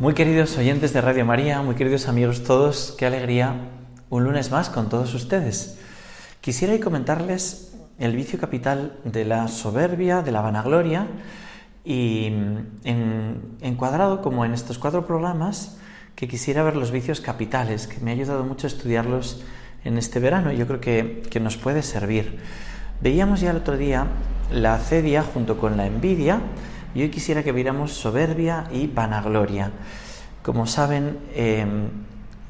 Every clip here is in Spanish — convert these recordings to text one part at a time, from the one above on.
Muy queridos oyentes de Radio María, muy queridos amigos todos, qué alegría un lunes más con todos ustedes. Quisiera comentarles el vicio capital de la soberbia, de la vanagloria y en, encuadrado como en estos cuatro programas que quisiera ver los vicios capitales, que me ha ayudado mucho a estudiarlos en este verano y yo creo que, que nos puede servir. Veíamos ya el otro día la acedia junto con la envidia, y hoy quisiera que viéramos soberbia y vanagloria. Como saben, em,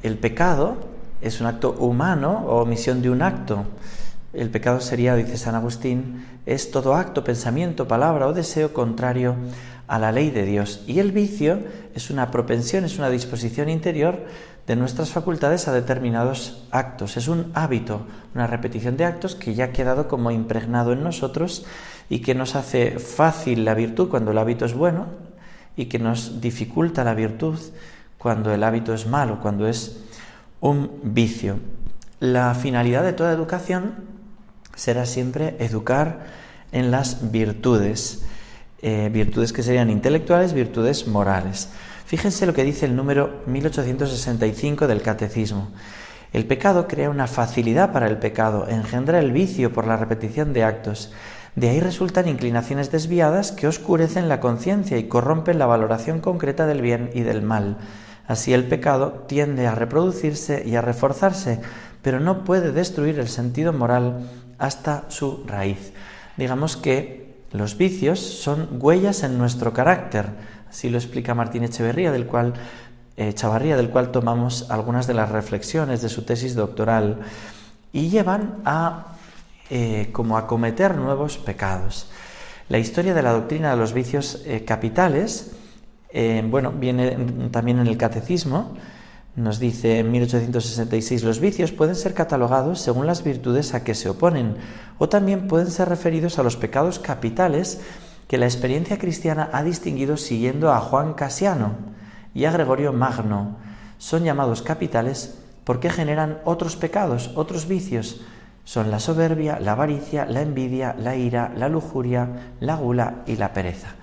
el pecado es un acto humano o omisión de un acto. El pecado sería, dice San Agustín, es todo acto, pensamiento, palabra o deseo contrario a la ley de Dios. Y el vicio es una propensión, es una disposición interior de nuestras facultades a determinados actos. Es un hábito, una repetición de actos que ya ha quedado como impregnado en nosotros y que nos hace fácil la virtud cuando el hábito es bueno y que nos dificulta la virtud cuando el hábito es malo, cuando es un vicio. La finalidad de toda educación será siempre educar en las virtudes, eh, virtudes que serían intelectuales, virtudes morales. Fíjense lo que dice el número 1865 del Catecismo. El pecado crea una facilidad para el pecado, engendra el vicio por la repetición de actos de ahí resultan inclinaciones desviadas que oscurecen la conciencia y corrompen la valoración concreta del bien y del mal. Así el pecado tiende a reproducirse y a reforzarse, pero no puede destruir el sentido moral hasta su raíz. Digamos que los vicios son huellas en nuestro carácter, así lo explica Martín Echeverría, del cual eh, del cual tomamos algunas de las reflexiones de su tesis doctoral, y llevan a eh, como a cometer nuevos pecados. La historia de la doctrina de los vicios eh, capitales, bueno, viene también en el catecismo, nos dice en 1866, los vicios pueden ser catalogados según las virtudes a que se oponen, o también pueden ser referidos a los pecados capitales que la experiencia cristiana ha distinguido siguiendo a Juan Casiano y a Gregorio Magno. Son llamados capitales porque generan otros pecados, otros vicios, son la soberbia, la avaricia, la envidia, la ira, la lujuria, la gula y la pereza.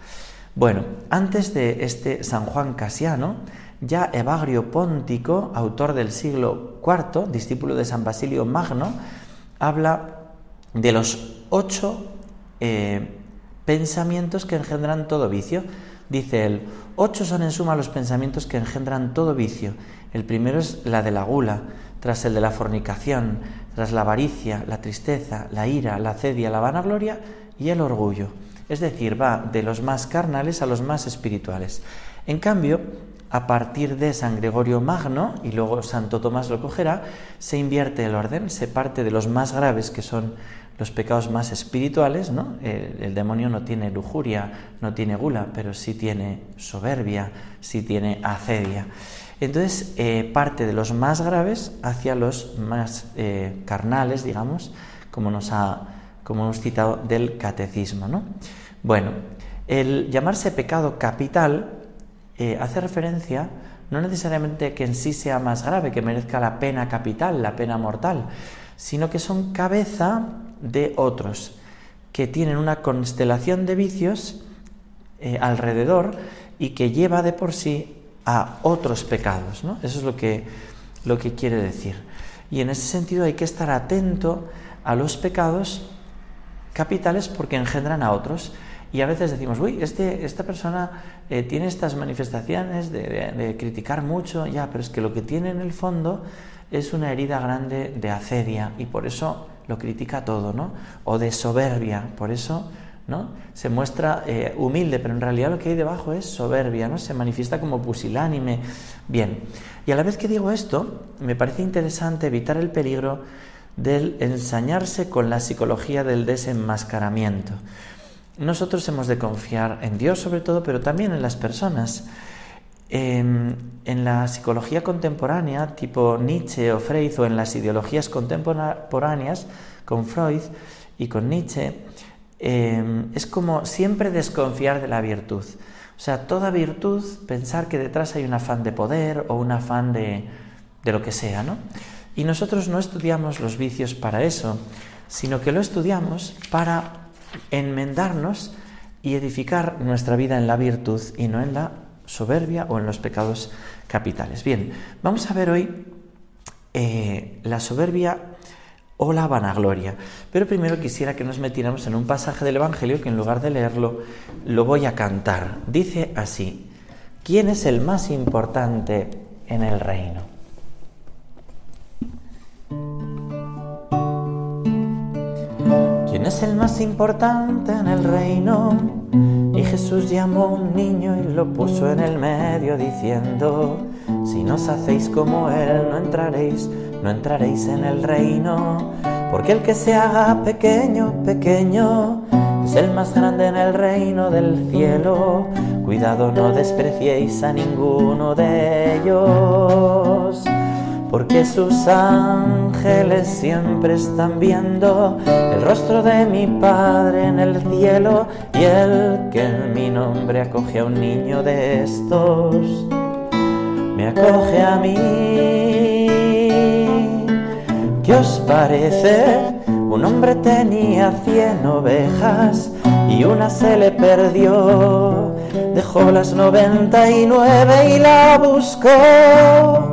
Bueno, antes de este San Juan Casiano, ya Evagrio Póntico, autor del siglo IV, discípulo de San Basilio Magno, habla de los ocho eh, pensamientos que engendran todo vicio. Dice él, ocho son en suma los pensamientos que engendran todo vicio. El primero es la de la gula, tras el de la fornicación, tras la avaricia, la tristeza, la ira, la cedia, la vanagloria y el orgullo. Es decir, va de los más carnales a los más espirituales. En cambio, a partir de San Gregorio Magno, y luego Santo Tomás lo cogerá, se invierte el orden, se parte de los más graves, que son los pecados más espirituales, ¿no? El, demonio no tiene lujuria, no tiene gula, pero sí tiene soberbia, sí tiene acedia. Entonces eh, parte de los más graves hacia los más eh, carnales, digamos, como nos ha como hemos citado del catecismo. ¿no? Bueno, el llamarse pecado capital eh, hace referencia no necesariamente que en sí sea más grave, que merezca la pena capital, la pena mortal, sino que son cabeza de otros, que tienen una constelación de vicios alrededor y que lleva de por sí a otros pecados. ¿no? Eso es lo que, lo que quiere decir. Y en ese sentido hay que estar atento a los pecados capitales porque engendran a otros. Y a veces decimos, uy, este, esta persona eh, tiene estas manifestaciones de, criticar mucho, ya, pero es que lo que tiene en el fondo es una herida grande de acedia y por eso lo critica todo, ¿no? O de soberbia, por eso ¿no? Se muestra eh, humilde, pero en realidad lo que hay debajo es soberbia, ¿no? Se manifiesta como pusilánime. Bien, y a la vez que digo esto, me parece interesante evitar el peligro del ensañarse con la psicología del desenmascaramiento. Nosotros hemos de confiar en Dios sobre todo, pero también en las personas. en la psicología contemporánea, tipo Nietzsche o Freud, o en las ideologías contemporáneas, con Freud y con Nietzsche, em, es como siempre desconfiar de la virtud. O sea, toda virtud, pensar que detrás hay un afán de poder o un afán de, de lo que sea, ¿no? Y nosotros no estudiamos los vicios para eso, sino que lo estudiamos para enmendarnos y edificar nuestra vida en la virtud y no en la soberbia o en los pecados capitales. Bien, vamos a ver hoy eh, la soberbia o la vanagloria. Pero primero quisiera que nos metiéramos en un pasaje del Evangelio que en lugar de leerlo lo voy a cantar. Dice así, ¿quién es el más importante en el reino? ¿Quién es el más importante en el reino? Y Jesús llamó a un niño y lo puso en el medio diciendo, si no os hacéis como Él, no entraréis, no entraréis en el reino. Porque el que se haga pequeño, pequeño, es el más grande en el reino del cielo. Cuidado, no despreciéis a ninguno de ellos porque sus ángeles siempre están viendo el rostro de mi Padre en el cielo y el que en mi nombre acoge a un niño de estos, me acoge a mí. ¿Qué os parece? Un hombre tenía cien ovejas y una se le perdió. Dejó las noventa y nueve y la buscó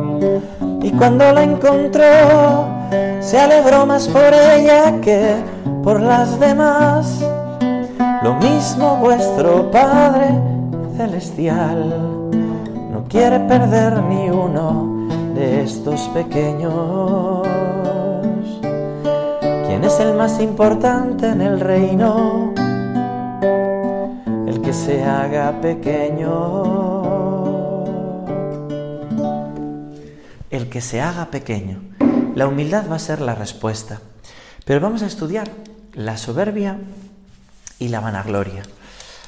y cuando la encontró se alegró más por ella que por las demás. Lo mismo vuestro Padre Celestial no quiere perder ni uno de estos pequeños. ¿Quién es el más importante en el reino? El que se haga pequeño. el que se haga pequeño. La humildad va a ser la respuesta. Pero vamos a estudiar la soberbia y la vanagloria.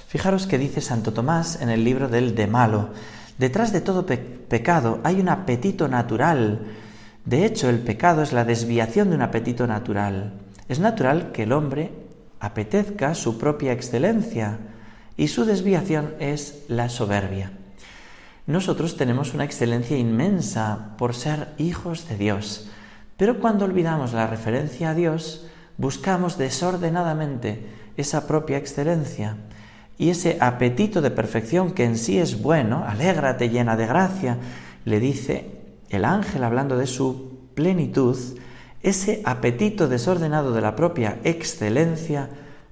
Fijaros que dice Santo Tomás en el libro del De Malo, detrás de todo pecado hay un apetito natural. De hecho, el pecado es la desviación de un apetito natural. Es natural que el hombre apetezca su propia excelencia y su desviación es la soberbia. Nosotros tenemos una excelencia inmensa por ser hijos de Dios, pero cuando olvidamos la referencia a Dios, buscamos desordenadamente esa propia excelencia y ese apetito de perfección que en sí es bueno, alégrate llena de gracia, le dice el ángel hablando de su plenitud, ese apetito desordenado de la propia excelencia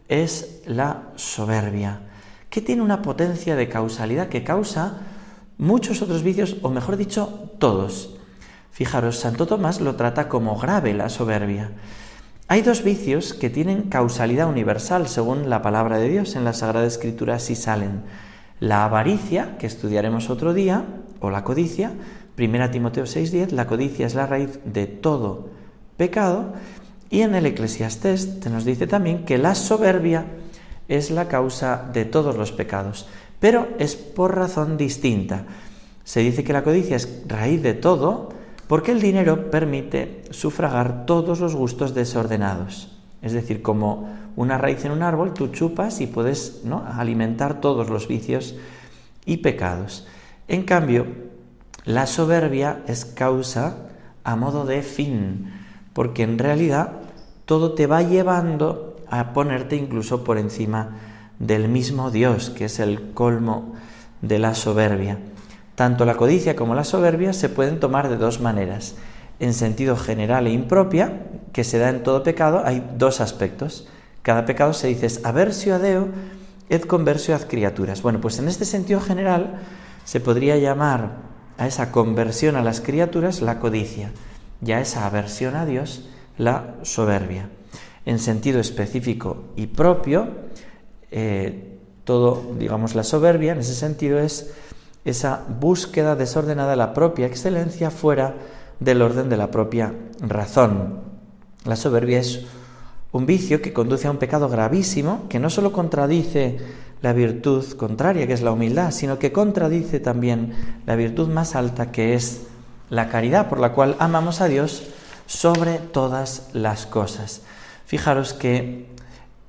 es la soberbia, que tiene una potencia de causalidad que causa muchos otros vicios, o mejor dicho, todos. Fijaros, Santo Tomás lo trata como grave la soberbia. Hay dos vicios que tienen causalidad universal, según la palabra de Dios en la Sagrada Escritura, si salen. La avaricia, que estudiaremos otro día, o la codicia, 1 Timoteo 6:10, la codicia es la raíz de todo pecado, y en el Eclesiastés te nos dice también que la soberbia es la causa de todos los pecados pero es por razón distinta. Se dice que la codicia es raíz de todo porque el dinero permite sufragar todos los gustos desordenados. Es decir, como una raíz en un árbol, tú chupas y puedes ¿no? alimentar todos los vicios y pecados. En cambio, la soberbia es causa a modo de fin, porque en realidad todo te va llevando a ponerte incluso por encima del mismo Dios, que es el colmo de la soberbia. Tanto la codicia como la soberbia se pueden tomar de dos maneras. En sentido general e impropia, que se da en todo pecado, hay dos aspectos. Cada pecado se dice es aversio a Deo et conversio ad criaturas. Bueno, pues en este sentido general se podría llamar a esa conversión a las criaturas la codicia y a esa aversión a Dios la soberbia. En sentido específico y propio, eh, todo, digamos, la soberbia en ese sentido es esa búsqueda desordenada de la propia excelencia fuera del orden de la propia razón. La soberbia es un vicio que conduce a un pecado gravísimo que no solo contradice la virtud contraria, que es la humildad, sino que contradice también la virtud más alta, que es la caridad, por la cual amamos a Dios sobre todas las cosas. Fijaros que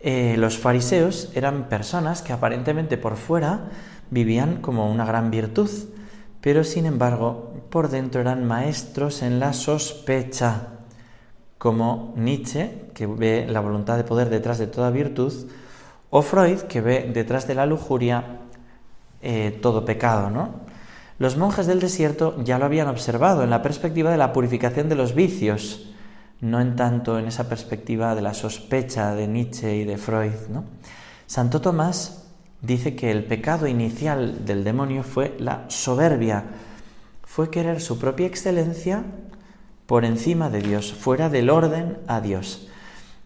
eh, los fariseos eran personas que aparentemente por fuera vivían como una gran virtud, pero sin embargo por dentro eran maestros en la sospecha, como Nietzsche, que ve la voluntad de poder detrás de toda virtud, o Freud, que ve detrás de la lujuria eh, todo pecado, ¿no? Los monjes del desierto ya lo habían observado en la perspectiva de la purificación de los vicios, no en tanto en esa perspectiva de la sospecha de Nietzsche y de Freud, ¿no? Santo Tomás dice que el pecado inicial del demonio fue la soberbia, fue querer su propia excelencia por encima de Dios, fuera del orden a Dios.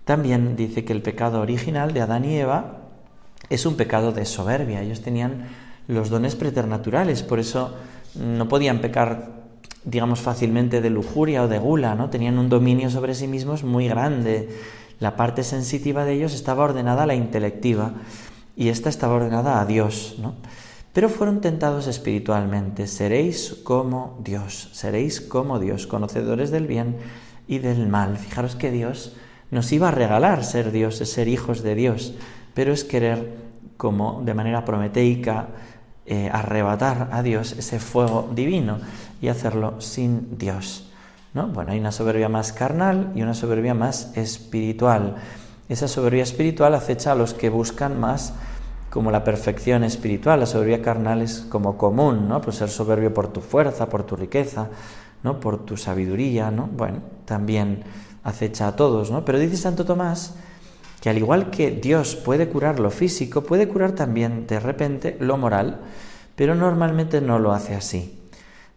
También dice que el pecado original de Adán y Eva es un pecado de soberbia. Ellos tenían los dones preternaturales, por eso no podían pecar, digamos, fácilmente de lujuria o de gula, ¿no? Tenían un dominio sobre sí mismos muy grande. La parte sensitiva de ellos estaba ordenada a la intelectiva y esta estaba ordenada a Dios, ¿no? Pero fueron tentados espiritualmente. Seréis como Dios, seréis como Dios, conocedores del bien y del mal. Fijaros que Dios nos iba a regalar ser Dios, es ser hijos de Dios, pero es querer, como de manera prometeica, eh, arrebatar a Dios ese fuego divino y hacerlo sin Dios. ¿no? Bueno, hay una soberbia más carnal y una soberbia más espiritual. Esa soberbia espiritual acecha a los que buscan más como la perfección espiritual, la soberbia carnal es como común, ¿no? Pues ser soberbio por tu fuerza, por tu riqueza, ¿no? Por tu sabiduría, ¿no? Bueno, también acecha a todos, ¿no? Pero dice Santo Tomás que al igual que Dios puede curar lo físico, puede curar también de repente lo moral, pero normalmente no lo hace así.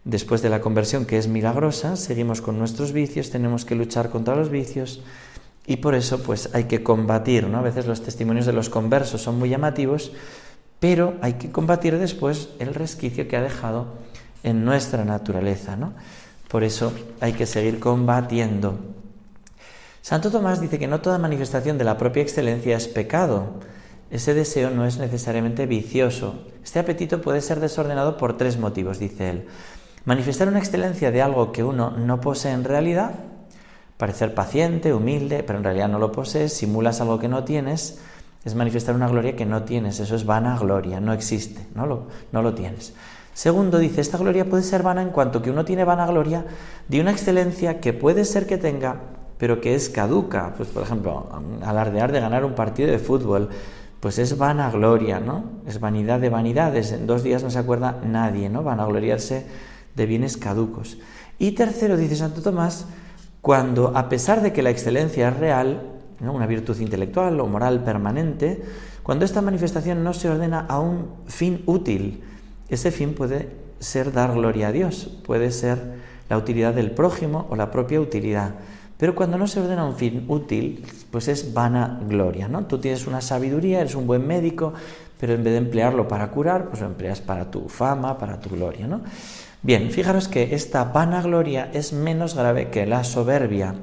Después de la conversión que es milagrosa, seguimos con nuestros vicios, tenemos que luchar contra los vicios, y por eso pues hay que combatir, ¿no? A veces los testimonios de los conversos son muy llamativos, pero hay que combatir después el resquicio que ha dejado en nuestra naturaleza, ¿no? Por eso hay que seguir combatiendo. Santo Tomás dice que no toda manifestación de la propia excelencia es pecado. Ese deseo no es necesariamente vicioso. Este apetito puede ser desordenado por tres motivos, dice él. Manifestar una excelencia de algo que uno no posee en realidad, parecer paciente, humilde, pero en realidad no lo posees, simulas algo que no tienes, es manifestar una gloria que no tienes, eso es vana gloria, no existe, no lo, no lo tienes. Segundo, dice, esta gloria puede ser vana en cuanto que uno tiene vana gloria de una excelencia que puede ser que tenga, pero que es caduca. Pues, por ejemplo, alardear de ganar un partido de fútbol, pues es vana gloria, ¿no? Es vanidad de vanidades. En dos días no se acuerda nadie, ¿no? Vanagloriarse de bienes caducos. Y tercero, dice Santo Tomás, cuando a pesar de que la excelencia es real, una virtud intelectual o moral permanente, cuando esta manifestación no se ordena a un fin útil, ese fin puede ser dar gloria a Dios, puede ser la utilidad del prójimo o la propia utilidad. Pero cuando no se ordena a un fin útil, pues es vana gloria, ¿no? Tú tienes una sabiduría, eres un buen médico, pero en vez de emplearlo para curar, pues lo empleas para tu fama, para tu gloria, ¿no? Bien, fijaros que esta vanagloria es menos grave que la soberbia,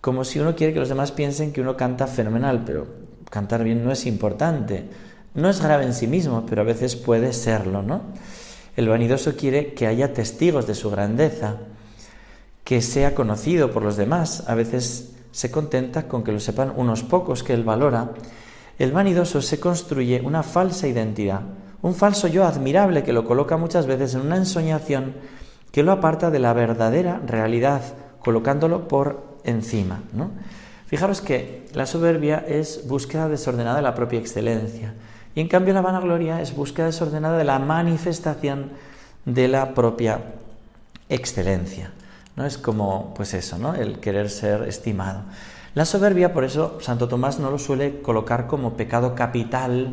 como si uno quiere que los demás piensen que uno canta fenomenal, pero cantar bien no es importante. No es grave en sí mismo, pero a veces puede serlo, ¿no? El vanidoso quiere que haya testigos de su grandeza, que sea conocido por los demás. A veces se contenta con que lo sepan unos pocos que él valora. El vanidoso se construye una falsa identidad un falso yo admirable que lo coloca muchas veces en una ensoñación que lo aparta de la verdadera realidad, colocándolo por encima. ¿no? Fijaros que la soberbia es búsqueda desordenada de la propia excelencia y en cambio la vanagloria es búsqueda desordenada de la manifestación de la propia excelencia. ¿no? Es como, pues eso, ¿no? el querer ser estimado. La soberbia, por eso, Santo Tomás no lo suele colocar como pecado capital,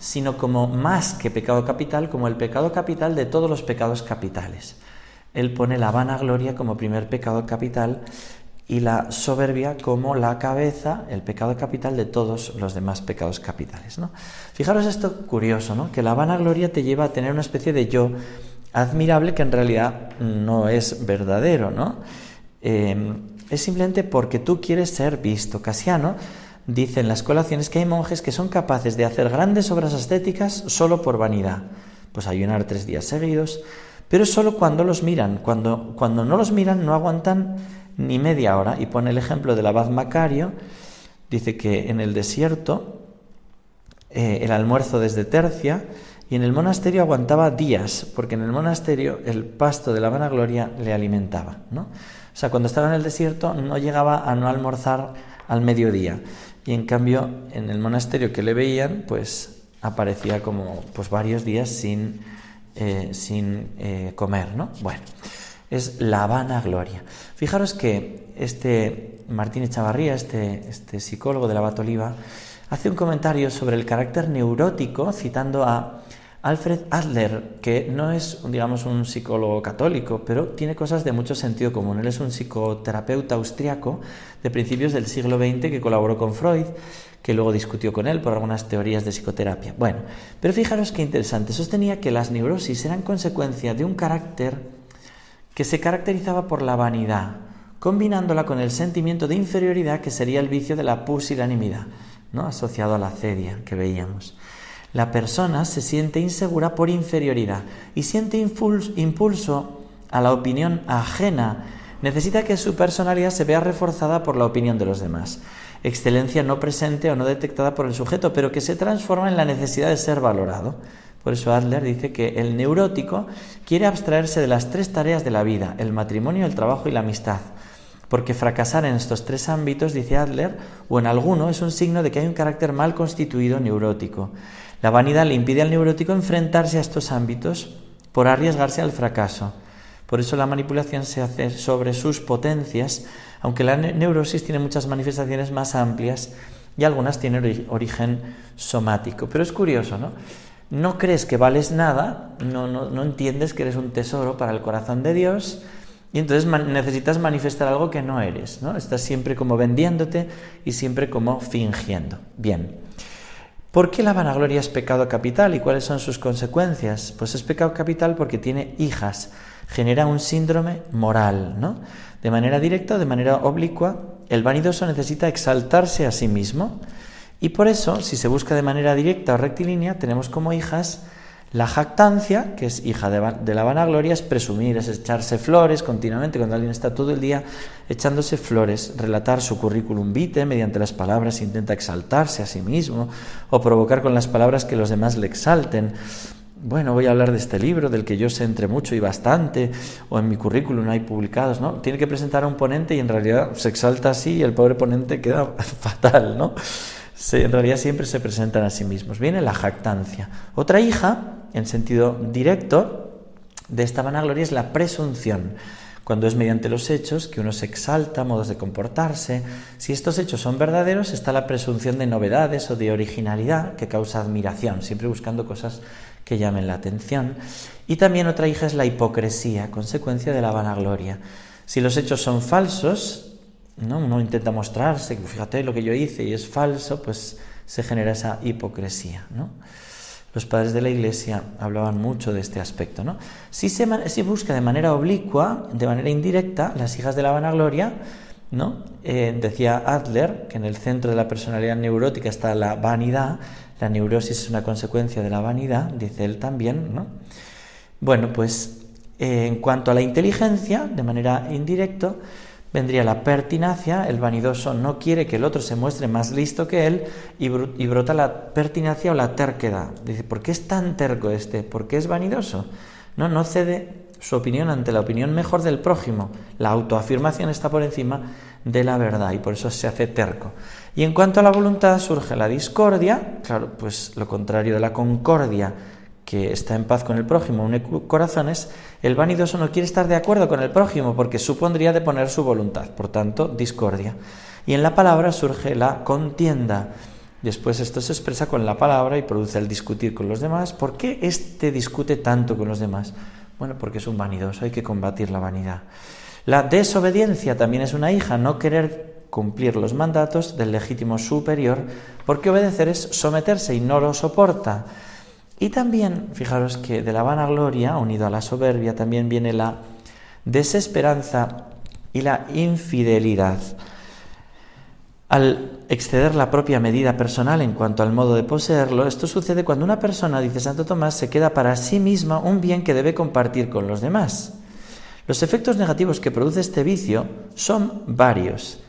sino como más que pecado capital, como el pecado capital de todos los pecados capitales. Él pone la vanagloria como primer pecado capital y la soberbia como la cabeza, el pecado capital de todos los demás pecados capitales. ¿no? Fijaros esto curioso, ¿no? que la vanagloria te lleva a tener una especie de yo admirable que en realidad no es verdadero. ¿no? Eh, es simplemente porque tú quieres ser visto. Casiano dice en las colaciones que hay monjes que son capaces de hacer grandes obras estéticas solo por vanidad. Pues ayunar tres días seguidos, pero solo cuando los miran. Cuando, cuando no los miran no aguantan ni media hora. Y pone el ejemplo del abad Macario. Dice que en el desierto eh, el almuerzo desde tercia y en el monasterio aguantaba días, porque en el monasterio el pasto de la vanagloria le alimentaba. ¿no? O sea, cuando estaba en el desierto no llegaba a no almorzar al mediodía. Y en cambio, en el monasterio que le veían, pues aparecía como pues varios días sin, eh, sin eh, comer, ¿no? Bueno, es la vanagloria. Fijaros que este Martín Echavarría, este, este psicólogo de la Batoliva, hace un comentario sobre el carácter neurótico, citando a Alfred Adler, que no es, digamos, un psicólogo católico, pero tiene cosas de mucho sentido común. Él es un psicoterapeuta austriaco de principios del siglo XX que colaboró con Freud, que luego discutió con él por algunas teorías de psicoterapia. Bueno, pero fijaros qué interesante. Sostenía que las neurosis eran consecuencia de un carácter que se caracterizaba por la vanidad, combinándola con el sentimiento de inferioridad que sería el vicio de la pusilanimidad, ¿no? asociado a la cedia que veíamos. La persona se siente insegura por inferioridad y siente impulso a la opinión ajena. Necesita que su personalidad se vea reforzada por la opinión de los demás. Excelencia no presente o no detectada por el sujeto, pero que se transforma en la necesidad de ser valorado. Por eso Adler dice que el neurótico quiere abstraerse de las tres tareas de la vida, el matrimonio, el trabajo y la amistad. Porque fracasar en estos tres ámbitos, dice Adler, o en alguno, es un signo de que hay un carácter mal constituido neurótico. La vanidad le impide al neurótico enfrentarse a estos ámbitos por arriesgarse al fracaso. Por eso la manipulación se hace sobre sus potencias, aunque la neurosis tiene muchas manifestaciones más amplias y algunas tienen origen somático. Pero es curioso, ¿no? No crees que vales nada, no, no, entiendes que eres un tesoro para el corazón de Dios y entonces necesitas manifestar algo que no eres, ¿no? Estás siempre como vendiéndote y siempre como fingiendo. Bien. ¿Por qué la vanagloria es pecado capital y cuáles son sus consecuencias? Pues es pecado capital porque tiene hijas, genera un síndrome moral, ¿no? De manera directa o de manera oblicua, el vanidoso necesita exaltarse a sí mismo y por eso, si se busca de manera directa o rectilínea, tenemos como hijas la jactancia, que es hija de, la vanagloria, es presumir, es echarse flores continuamente cuando alguien está todo el día echándose flores, relatar su currículum vitae mediante las palabras, intenta exaltarse a sí mismo o provocar con las palabras que los demás le exalten. Bueno, voy a hablar de este libro del que yo sé entre mucho y bastante, o en mi currículum hay publicados, ¿no? Tiene que presentar a un ponente y en realidad se exalta así y el pobre ponente queda fatal, ¿no? en realidad siempre se presentan a sí mismos. Viene la jactancia. Otra hija, en sentido directo, de esta vanagloria es la presunción. Cuando es mediante los hechos que uno se exalta, modos de comportarse. Si estos hechos son verdaderos, está la presunción de novedades o de originalidad que causa admiración, siempre buscando cosas que llamen la atención. Y también otra hija es la hipocresía, consecuencia de la vanagloria. Si los hechos son falsos, ¿no? Uno intenta mostrarse, fíjate lo que yo hice y es falso, pues se genera esa hipocresía, ¿no? Los padres de la Iglesia hablaban mucho de este aspecto, ¿no? Si se, busca de manera oblicua, de manera indirecta, las hijas de la vanagloria, ¿no? Eh, decía Adler que en el centro de la personalidad neurótica está la vanidad, la neurosis es una consecuencia de la vanidad, dice él también, ¿no? Bueno, pues eh, en cuanto a la inteligencia, de manera indirecta, vendría la pertinacia, el vanidoso no quiere que el otro se muestre más listo que él y, brota la pertinacia o la terquedad. Dice, ¿por qué es tan terco este? ¿Por qué es vanidoso? No, no cede su opinión ante la opinión mejor del prójimo. La autoafirmación está por encima de la verdad y por eso se hace terco. Y en cuanto a la voluntad surge la discordia, claro, pues lo contrario de la concordia que está en paz con el prójimo, une corazones, el vanidoso no quiere estar de acuerdo con el prójimo porque supondría de poner su voluntad, por tanto, discordia. Y en la palabra surge la contienda. Después esto se expresa con la palabra y produce el discutir con los demás. ¿Por qué éste discute tanto con los demás? Bueno, porque es un vanidoso, hay que combatir la vanidad. La desobediencia también es una hija, no querer cumplir los mandatos del legítimo superior, porque obedecer es someterse y no lo soporta. Y también, fijaros que de la vanagloria, unido a la soberbia, también viene la desesperanza y la infidelidad. Al exceder la propia medida personal en cuanto al modo de poseerlo, esto sucede cuando una persona, dice Santo Tomás, se queda para sí misma un bien que debe compartir con los demás. Los efectos negativos que produce este vicio son varios.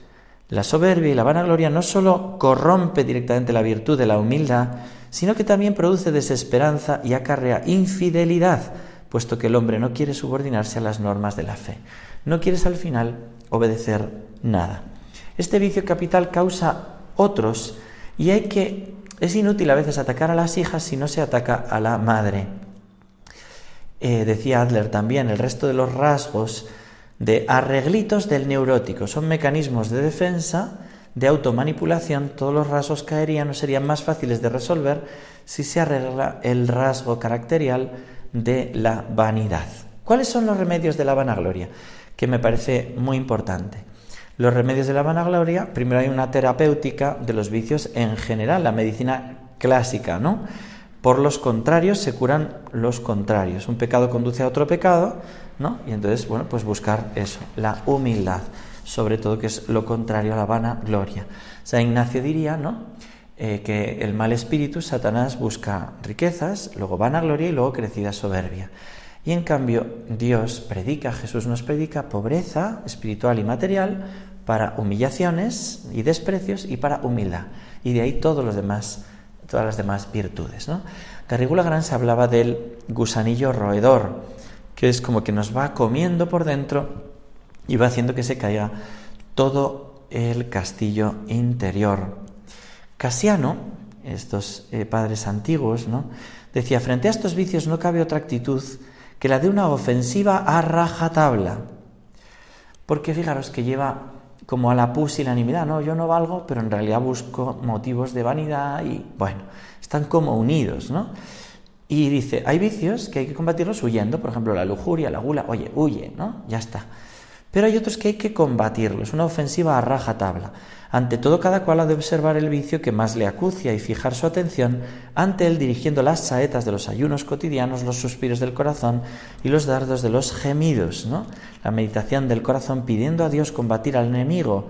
La soberbia y la vanagloria no solo corrompe directamente la virtud de la humildad, sino que también produce desesperanza y acarrea infidelidad, puesto que el hombre no quiere subordinarse a las normas de la fe. No quieres al final obedecer nada. Este vicio capital causa otros y hay que es inútil a veces atacar a las hijas si no se ataca a la madre. Eh, decía Adler también, el resto de los rasgos de arreglitos del neurótico son mecanismos de defensa, de automanipulación, todos los rasgos caerían o serían más fáciles de resolver si se arregla el rasgo caracterial de la vanidad. ¿Cuáles son los remedios de la vanagloria? Que me parece muy importante. Los remedios de la vanagloria, primero hay una terapéutica de los vicios en general, la medicina clásica, ¿no? Por los contrarios se curan los contrarios. Un pecado conduce a otro pecado, ¿no? Y entonces, bueno, pues buscar eso, la humildad, sobre todo que es lo contrario a la vanagloria. O sea, Ignacio diría, ¿no? Eh, que el mal espíritu, Satanás, busca riquezas, luego vanagloria y luego crecida soberbia. Y en cambio, Dios predica, Jesús nos predica pobreza espiritual y material para humillaciones y desprecios y para humildad. Y de ahí todos los demás todas las demás virtudes. ¿no? Garrigula Gran se hablaba del gusanillo roedor, que es como que nos va comiendo por dentro y va haciendo que se caiga todo el castillo interior. Casiano, estos eh, padres antiguos, ¿no? decía, frente a estos vicios no cabe otra actitud que la de una ofensiva a rajatabla. Porque fijaros que lleva como a la pusilanimidad, no, yo no valgo, pero en realidad busco motivos de vanidad y bueno, están como unidos, ¿no? Y dice, hay vicios que hay que combatirlos huyendo, por ejemplo, la lujuria, la gula, oye, huye, ¿no? Ya está. Pero hay otros que hay que combatirlos, una ofensiva a raja tabla. Ante todo, cada cual ha de observar el vicio que más le acucia y fijar su atención ante él dirigiendo las saetas de los ayunos cotidianos, los suspiros del corazón y los dardos de los gemidos, ¿no? La meditación del corazón pidiendo a Dios combatir al enemigo.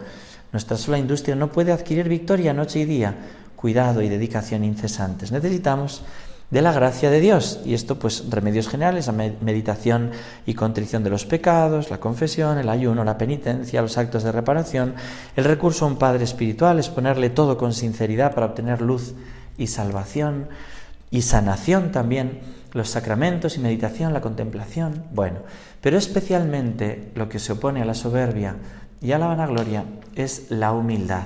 Nuestra sola industria no puede adquirir victoria noche y día. Cuidado y dedicación incesantes. Necesitamos de la gracia de Dios. Y esto, pues, remedios generales, la meditación y contrición de los pecados, la confesión, el ayuno, la penitencia, los actos de reparación, el recurso a un Padre espiritual, es ponerle todo con sinceridad para obtener luz y salvación y sanación también, los sacramentos y meditación, la contemplación. Bueno, pero especialmente lo que se opone a la soberbia y a la vanagloria es la humildad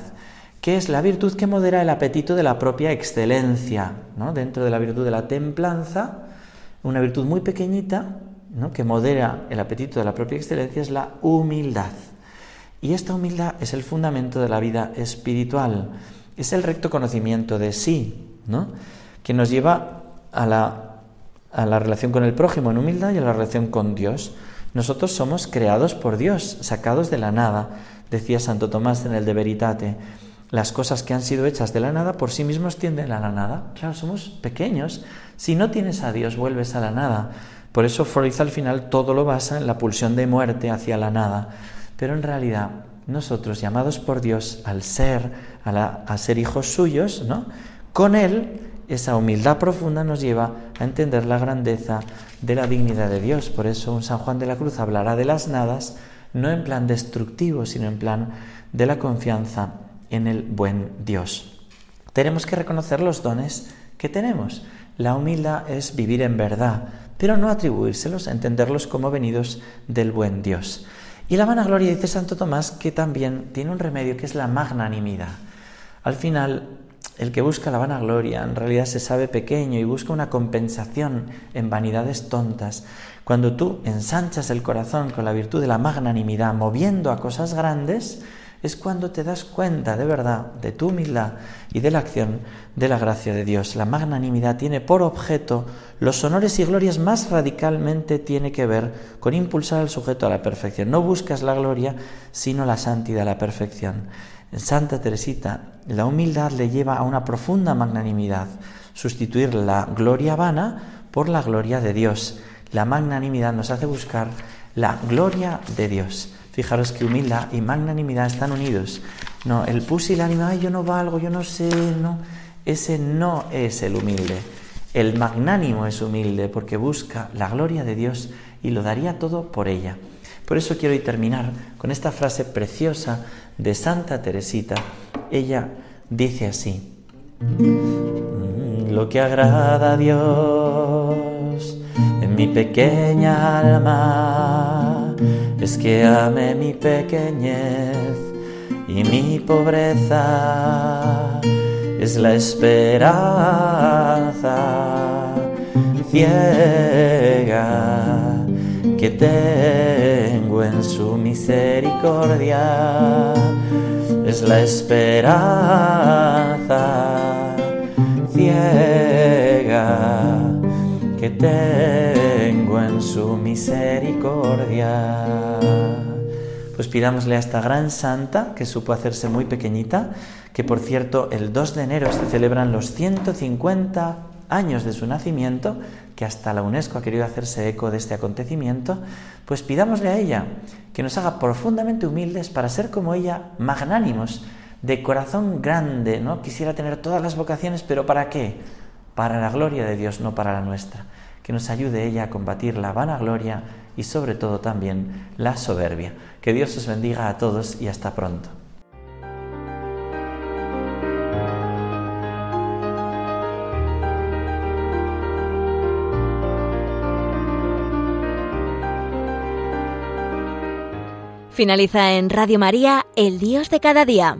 que es la virtud que modera el apetito de la propia excelencia, ¿no? dentro de la virtud de la templanza, una virtud muy pequeñita ¿no? que modera el apetito de la propia excelencia es la humildad. Y esta humildad es el fundamento de la vida espiritual, es el recto conocimiento de sí, ¿no? que nos lleva a la, a la relación con el prójimo en humildad y a la relación con Dios. Nosotros somos creados por Dios, sacados de la nada, decía Santo Tomás en el De Veritate las cosas que han sido hechas de la nada por sí mismos tienden a la nada. Claro, somos pequeños. Si no tienes a Dios, vuelves a la nada. Por eso Freud al final todo lo basa en la pulsión de muerte hacia la nada. Pero en realidad, nosotros llamados por Dios al ser, a, a ser hijos suyos, ¿no? Con Él, esa humildad profunda nos lleva a entender la grandeza de la dignidad de Dios. Por eso un San Juan de la Cruz hablará de las nadas, no en plan destructivo, sino en plan de la confianza en el buen Dios. Tenemos que reconocer los dones que tenemos. La humildad es vivir en verdad, pero no atribuírselos, entenderlos como venidos del buen Dios. Y la vanagloria dice Santo Tomás que también tiene un remedio que es la magnanimidad. Al final, el que busca la vanagloria en realidad se sabe pequeño y busca una compensación en vanidades tontas. Cuando tú ensanchas el corazón con la virtud de la magnanimidad, moviendo a cosas grandes, es cuando te das cuenta de verdad de tu humildad y de la acción de la gracia de Dios. La magnanimidad tiene por objeto los honores y glorias más radicalmente tiene que ver con impulsar al sujeto a la perfección. No buscas la gloria, sino la santidad, la perfección. En Santa Teresita, la humildad le lleva a una profunda magnanimidad, sustituir la gloria vana por la gloria de Dios. La magnanimidad nos hace buscar la gloria de Dios. Fijaros que humildad y magnanimidad están unidos. No, el pusilánime, ay, yo no valgo, yo no sé, no. Ese no es el humilde. El magnánimo es humilde porque busca la gloria de Dios y lo daría todo por ella. Por eso quiero terminar con esta frase preciosa de Santa Teresita. Ella dice así, mm, lo que agrada a Dios en mi pequeña alma es que ame mi pequeñez y mi pobreza. Es la esperanza ciega que tengo en su misericordia. Es la esperanza ciega que tengo en su misericordia. Pues pidámosle a esta gran santa que supo hacerse muy pequeñita, que por cierto el 2 de enero se celebran los 150 años de su nacimiento, que hasta la UNESCO ha querido hacerse eco de este acontecimiento, pues pidámosle a ella que nos haga profundamente humildes para ser como ella, magnánimos, de corazón grande, ¿no? Quisiera tener todas las vocaciones, pero ¿para qué? Para la gloria de Dios, no para la nuestra. Que nos ayude ella a combatir la vanagloria y sobre todo también la soberbia. Que Dios os bendiga a todos y hasta pronto. Finaliza en Radio María, El Dios de cada día.